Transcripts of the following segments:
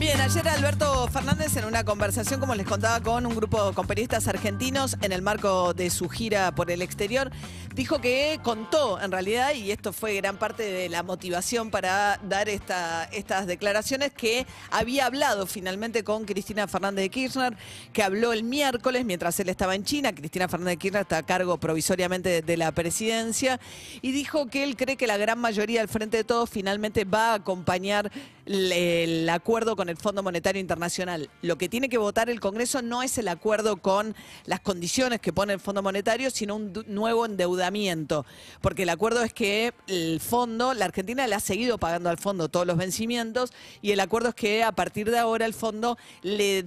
Bien, ayer Alberto Fernández en una conversación, como les contaba, con un grupo con periodistas argentinos en el marco de su gira por el exterior, dijo que contó en realidad, y esto fue gran parte de la motivación para dar esta, estas declaraciones, que había hablado finalmente con Cristina Fernández de Kirchner, que habló el miércoles mientras él estaba en China. Cristina Fernández de Kirchner está a cargo provisoriamente de, de la presidencia y dijo que él cree que la gran mayoría del Frente de Todos finalmente va a acompañar el, acuerdo con el Fondo Monetario Internacional. Lo que tiene que votar el Congreso no es el acuerdo con las condiciones que pone el Fondo Monetario, sino un nuevo endeudamiento. Porque el acuerdo es que el fondo, la Argentina le ha seguido pagando al fondo todos los vencimientos y el acuerdo es que a partir de ahora el fondo le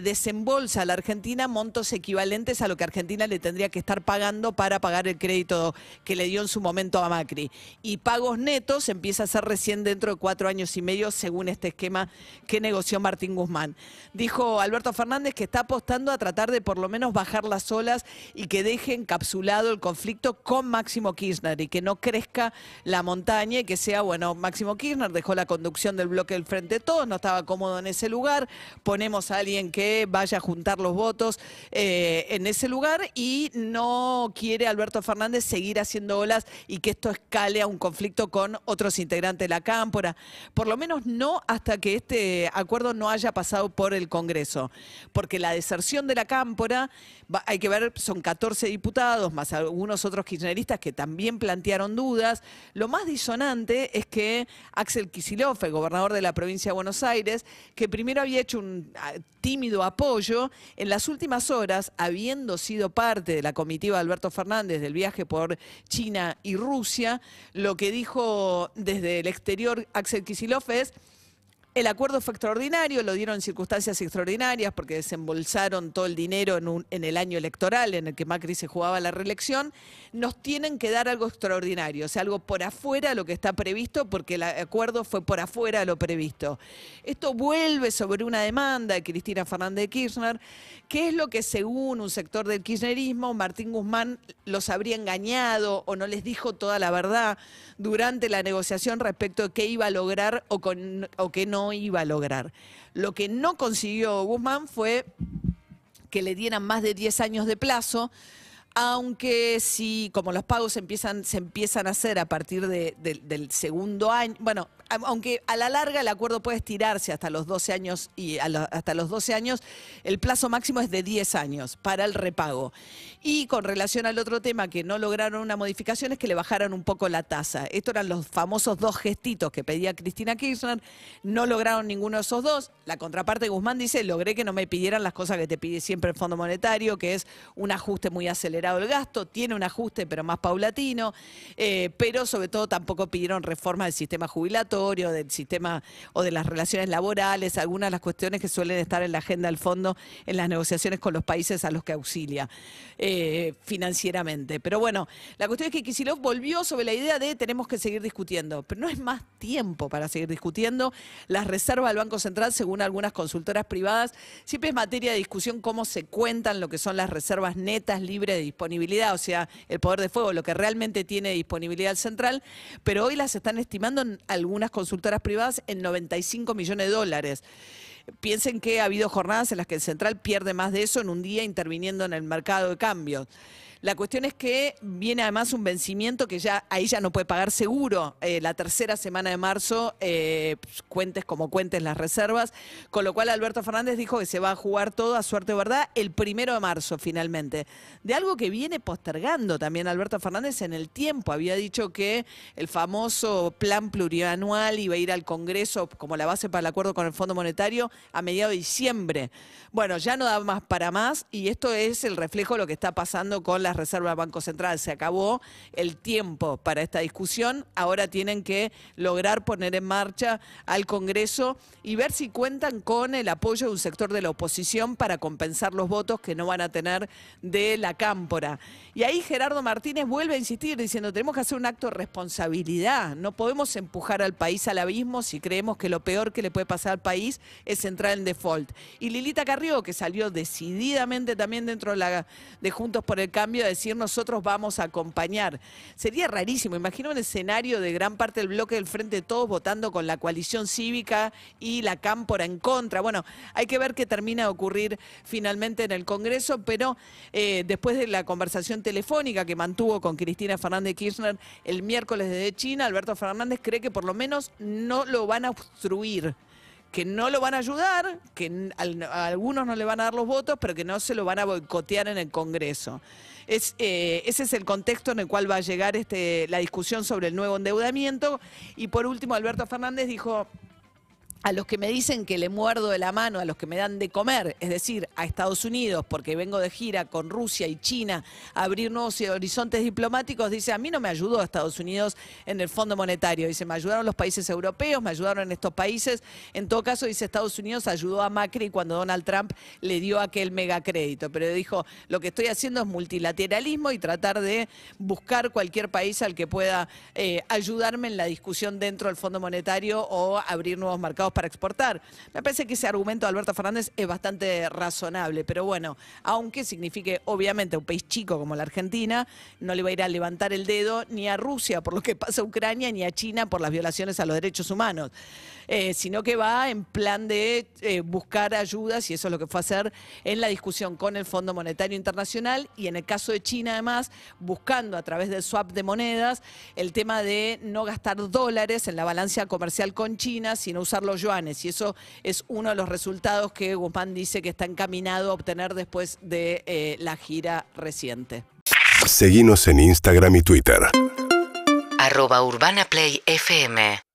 desembolsa a la Argentina montos equivalentes a lo que Argentina le tendría que estar pagando para pagar el crédito que le dio en su momento a Macri. Y pagos netos empieza a ser recién dentro de cuatro años y medio según este esquema que negoció Martín Guzmán. Dijo Alberto Fernández que está apostando a tratar de por lo menos bajar las olas y que deje encapsulado el conflicto con Máximo Kirchner y que no crezca la montaña y que sea, bueno, Máximo Kirchner dejó la conducción del bloque del Frente Todos, no estaba cómodo en ese lugar, ponemos a alguien que vaya a juntar los votos eh, en ese lugar y no quiere Alberto Fernández seguir haciendo olas y que esto escale a un conflicto con otros integrantes de la cámpora. Por lo menos no hasta que este acuerdo no haya pasado por el Congreso, porque la deserción de la cámpora, hay que ver, son 14 diputados, más algunos otros kirchneristas que también plantearon dudas. Lo más disonante es que Axel Kicillof, el gobernador de la provincia de Buenos Aires, que primero había hecho un ah, tímido apoyo, en las últimas horas, habiendo sido parte de la comitiva de Alberto Fernández del viaje por China y Rusia, lo que dijo desde el exterior Axel Kicillof es el acuerdo fue extraordinario, lo dieron en circunstancias extraordinarias porque desembolsaron todo el dinero en, el año electoral en el que Macri se jugaba la reelección. Nos tienen que dar algo extraordinario, o sea, algo por afuera de lo que está previsto porque el acuerdo fue por afuera de lo previsto. Esto vuelve sobre una demanda de Cristina Fernández de Kirchner, que es lo que según un sector del kirchnerismo, Martín Guzmán los habría engañado o no les dijo toda la verdad durante la negociación respecto de qué iba a lograr o, o qué no iba a lograr. Lo que no consiguió Guzmán fue que le dieran más de 10 años de plazo, aunque si, como los pagos empiezan, se empiezan a hacer a partir de- de- del segundo año, bueno, aunque a la larga el acuerdo puede estirarse hasta los 12 años y hasta los 12 años, el plazo máximo es de 10 años para el repago. Y con relación al otro tema que no lograron una modificación es que le bajaran un poco la tasa. Estos eran los famosos dos gestitos que pedía Cristina Kirchner, no lograron ninguno de esos dos. La contraparte de Guzmán dice, logré que no me pidieran las cosas que te pide siempre el Fondo Monetario, que es un ajuste muy acelerado del gasto, tiene un ajuste pero más paulatino, eh, pero sobre todo tampoco pidieron reforma del sistema jubilatorio, del sistema o de las relaciones laborales, algunas de las cuestiones que suelen estar en la agenda del fondo en las negociaciones con los países a los que auxilia eh, financieramente. Pero bueno, la cuestión es que Kisilov volvió sobre la idea de tenemos que seguir discutiendo, pero no es más tiempo para seguir discutiendo. Las reservas del Banco Central, según algunas consultoras privadas, siempre es materia de discusión cómo se cuentan lo que son las reservas netas libres de disponibilidad, o sea, el poder de fuego, lo que realmente tiene disponibilidad el central, pero hoy las están estimando en algunas consultoras privadas en 95 millones de dólares. Piensen que ha habido jornadas en las que el central pierde más de eso en un día interviniendo en el mercado de cambios. La cuestión es que viene además un vencimiento que ya ahí ya no puede pagar seguro. Eh, la tercera semana de marzo, eh, pues, cuentes como cuentes las reservas, con lo cual Alberto Fernández dijo que se va a jugar todo a suerte verdad el primero de marzo finalmente. De algo que viene postergando también Alberto Fernández en el tiempo. Había dicho que el famoso plan plurianual iba a ir al Congreso como la base para el acuerdo con el Fondo Monetario a mediados de diciembre. Bueno, ya no da más para más y esto es el reflejo de lo que está pasando con las reservas del Banco Central. Se acabó el tiempo para esta discusión. Ahora tienen que lograr poner en marcha al Congreso y ver si cuentan con el apoyo de un sector de la oposición para compensar los votos que no van a tener de la cámpora. Y ahí Gerardo Martínez vuelve a insistir diciendo, tenemos que hacer un acto de responsabilidad. No podemos empujar al país al abismo si creemos que lo peor que le puede pasar al país es entrar en default. Y Lilita Carrió, que salió decididamente también dentro de, la, de Juntos por el Cambio, a decir nosotros vamos a acompañar. Sería rarísimo, imagino un escenario de gran parte del bloque del Frente de Todos votando con la coalición cívica y la cámpora en contra. Bueno, hay que ver qué termina de ocurrir finalmente en el Congreso, pero eh, después de la conversación telefónica que mantuvo con Cristina Fernández Kirchner el miércoles desde China, Alberto Fernández cree que por lo menos no lo van a obstruir que no lo van a ayudar, que a algunos no le van a dar los votos, pero que no se lo van a boicotear en el Congreso. Es, eh, ese es el contexto en el cual va a llegar este, la discusión sobre el nuevo endeudamiento. Y por último, Alberto Fernández dijo, a los que me dicen que le muerdo de la mano, a los que me dan de comer, es decir, a Estados Unidos, porque vengo de gira con Rusia y China a abrir nuevos horizontes diplomáticos, dice, a mí no me ayudó Estados Unidos en el Fondo Monetario, dice, me ayudaron los países europeos, me ayudaron en estos países, en todo caso, dice, Estados Unidos ayudó a Macri cuando Donald Trump le dio aquel megacrédito, pero dijo, lo que estoy haciendo es multilateralismo y tratar de buscar cualquier país al que pueda eh, ayudarme en la discusión dentro del Fondo Monetario o abrir nuevos mercados para exportar. Me parece que ese argumento de Alberto Fernández es bastante razonable, pero bueno, aunque signifique obviamente un país chico como la Argentina, no le va a ir a levantar el dedo ni a Rusia por lo que pasa a Ucrania, ni a China por las violaciones a los derechos humanos, eh, sino que va en plan de eh, buscar ayudas, y eso es lo que fue a hacer en la discusión con el Fondo Monetario Internacional y en el caso de China además, buscando a través del swap de monedas el tema de no gastar dólares en la balanza comercial con China, sino y eso es uno de los resultados que Guzmán dice que está encaminado a obtener después de eh, la gira reciente. Seguimos en Instagram y Twitter. Arroba Urbana Play FM.